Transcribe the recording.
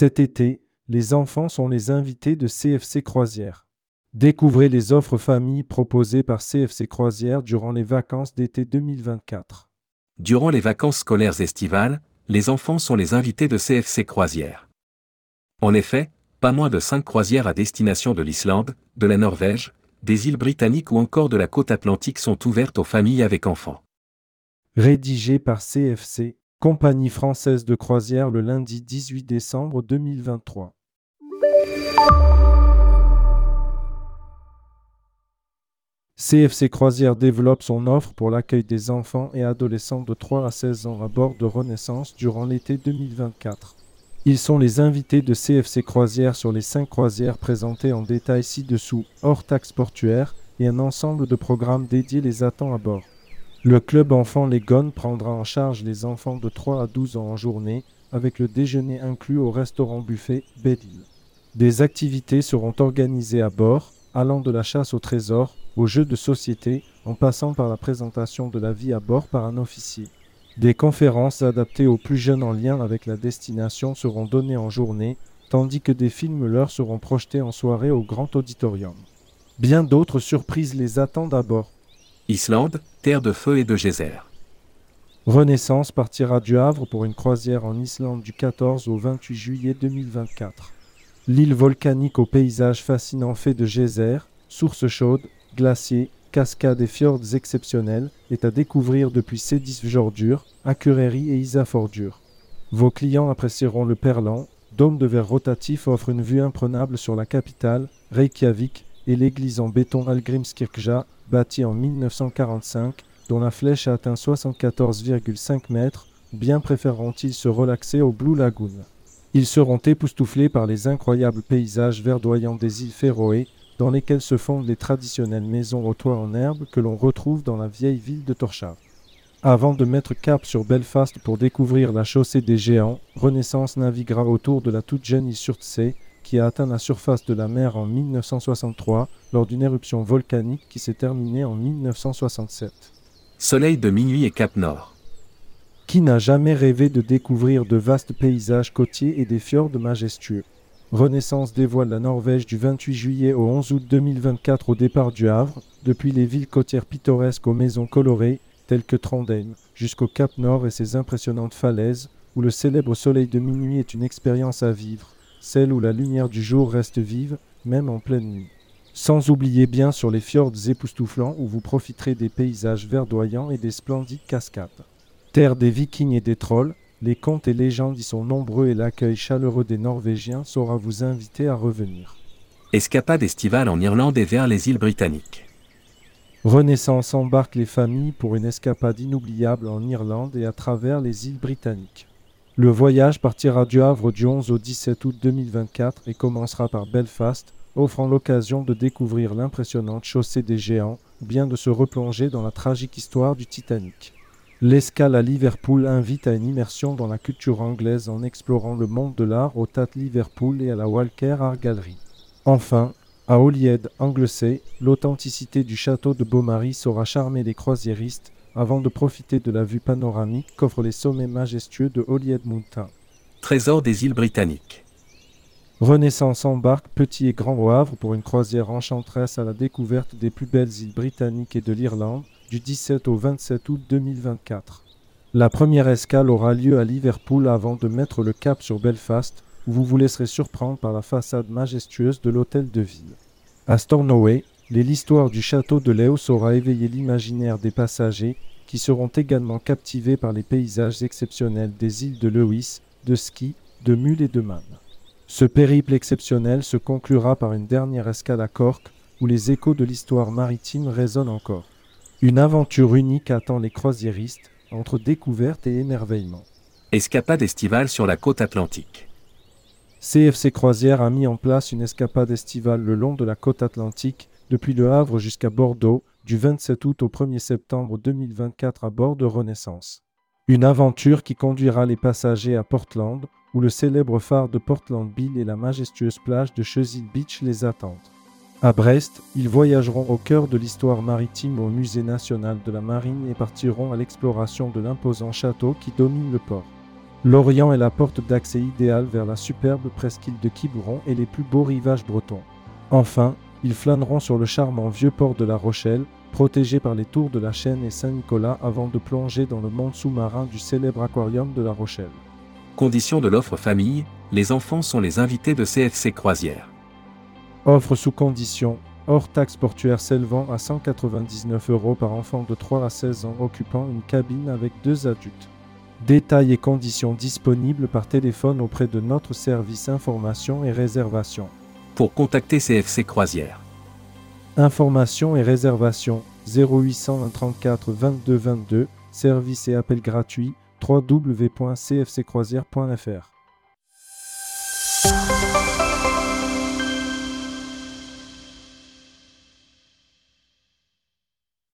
Cet été, les enfants sont les invités de CFC Croisière. Découvrez les offres familles proposées par CFC Croisière durant les vacances d'été 2024. Durant les vacances scolaires estivales, les enfants sont les invités de CFC Croisière. En effet, pas moins de 5 croisières à destination de l'Islande, de la Norvège, des îles britanniques ou encore de la côte atlantique sont ouvertes aux familles avec enfants. Rédigé par CFC, Compagnie française de croisière le lundi 18 décembre 2023. CFC Croisière développe son offre pour l'accueil des enfants et adolescents de 3 à 16 ans à bord de Renaissance durant l'été 2024. Ils sont les invités de CFC Croisière sur les 5 croisières présentées en détail ci-dessous, hors taxe portuaire, et un ensemble de programmes dédiés les attend à bord. Le club enfant Les prendra en charge les enfants de 3 à 12 ans en journée, avec le déjeuner inclus au restaurant buffet Belle-Île. Des activités seront organisées à bord, allant de la chasse au trésor, aux jeux de société, en passant par la présentation de la vie à bord par un officier. Des conférences adaptées aux plus jeunes en lien avec la destination seront données en journée, tandis que des films leur seront projetés en soirée au grand auditorium. Bien d'autres surprises les attendent à bord. Islande, terre de feu et de geyser. Renaissance partira du Havre pour une croisière en Islande du 14 au 28 juillet 2024. L'île volcanique au paysage fascinant fait de geysers, sources chaudes, glaciers, cascades et fjords exceptionnels est à découvrir depuis Cédis Jordure, Akureyri et Isafordure. Vos clients apprécieront le Perlan, dôme de verre rotatif offre une vue imprenable sur la capitale, Reykjavik, et l'église en béton Algrimskirkja, bâtie en 1945, dont la flèche a atteint 74,5 mètres, bien préféreront-ils se relaxer au Blue Lagoon. Ils seront époustouflés par les incroyables paysages verdoyants des îles Féroé, dans lesquelles se fondent les traditionnelles maisons aux toits en herbe que l'on retrouve dans la vieille ville de Torchard. Avant de mettre cap sur Belfast pour découvrir la chaussée des géants, Renaissance naviguera autour de la toute jeune Surtsey, qui a atteint la surface de la mer en 1963 lors d'une éruption volcanique qui s'est terminée en 1967. Soleil de minuit et Cap Nord. Qui n'a jamais rêvé de découvrir de vastes paysages côtiers et des fjords majestueux? Renaissance dévoile la Norvège du 28 juillet au 11 août 2024 au départ du Havre, depuis les villes côtières pittoresques aux maisons colorées, telles que Trondheim, jusqu'au Cap Nord et ses impressionnantes falaises, où le célèbre soleil de minuit est une expérience à vivre, celle où la lumière du jour reste vive, même en pleine nuit. Sans oublier bien sur les fjords époustouflants où vous profiterez des paysages verdoyants et des splendides cascades. Terre des vikings et des trolls, les contes et légendes y sont nombreux et l'accueil chaleureux des Norvégiens saura vous inviter à revenir. Escapade estivale en Irlande et vers les îles britanniques. Renaissance embarque les familles pour une escapade inoubliable en Irlande et à travers les îles britanniques. Le voyage partira du Havre du 11 au 17 août 2024 et commencera par Belfast, offrant l'occasion de découvrir l'impressionnante chaussée des géants bien de se replonger dans la tragique histoire du Titanic. L'escale à Liverpool invite à une immersion dans la culture anglaise en explorant le monde de l'art au Tate Liverpool et à la Walker Art Gallery. Enfin, à Holyhead, Anglesey, l'authenticité du château de Beaumaris saura charmer les croisiéristes avant de profiter de la vue panoramique qu'offrent les sommets majestueux de Holyhead Mountain. Trésor des îles britanniques. Renaissance embarque petit et grand au Havre pour une croisière enchanteresse à la découverte des plus belles îles britanniques et de l'Irlande du 17 au 27 août 2024. La première escale aura lieu à Liverpool avant de mettre le cap sur Belfast, où vous vous laisserez surprendre par la façade majestueuse de l'hôtel de ville. À Stornoway, l'histoire du château de Léo saura éveiller l'imaginaire des passagers qui seront également captivés par les paysages exceptionnels des îles de Lewis, de Ski, de Mull et de Man. Ce périple exceptionnel se conclura par une dernière escale à Cork où les échos de l'histoire maritime résonnent encore. Une aventure unique attend les croisiéristes, entre découverte et émerveillement. Escapade estivale sur la côte atlantique. CFC Croisière a mis en place une escapade estivale le long de la côte atlantique, depuis Le Havre jusqu'à Bordeaux, du 27 août au 1er septembre 2024 à bord de Renaissance. Une aventure qui conduira les passagers à Portland, où le célèbre phare de Portland Bill et la majestueuse plage de Chesil Beach les attendent. À Brest, ils voyageront au cœur de l'histoire maritime au Musée national de la marine et partiront à l'exploration de l'imposant château qui domine le port. L'Orient est la porte d'accès idéale vers la superbe presqu'île de Quiberon et les plus beaux rivages bretons. Enfin, ils flâneront sur le charmant vieux port de La Rochelle, protégé par les tours de la Chaîne et Saint-Nicolas avant de plonger dans le monde sous-marin du célèbre aquarium de La Rochelle. Condition de l'offre famille, les enfants sont les invités de CFC Croisière. Offre sous condition, hors taxe portuaire s'élevant à 199 euros par enfant de 3 à 16 ans occupant une cabine avec deux adultes. Détails et conditions disponibles par téléphone auprès de notre service information et réservation. Pour contacter CFC Croisière. Information et réservation 0834 22 22, service et appel gratuit www.cfccroisière.fr.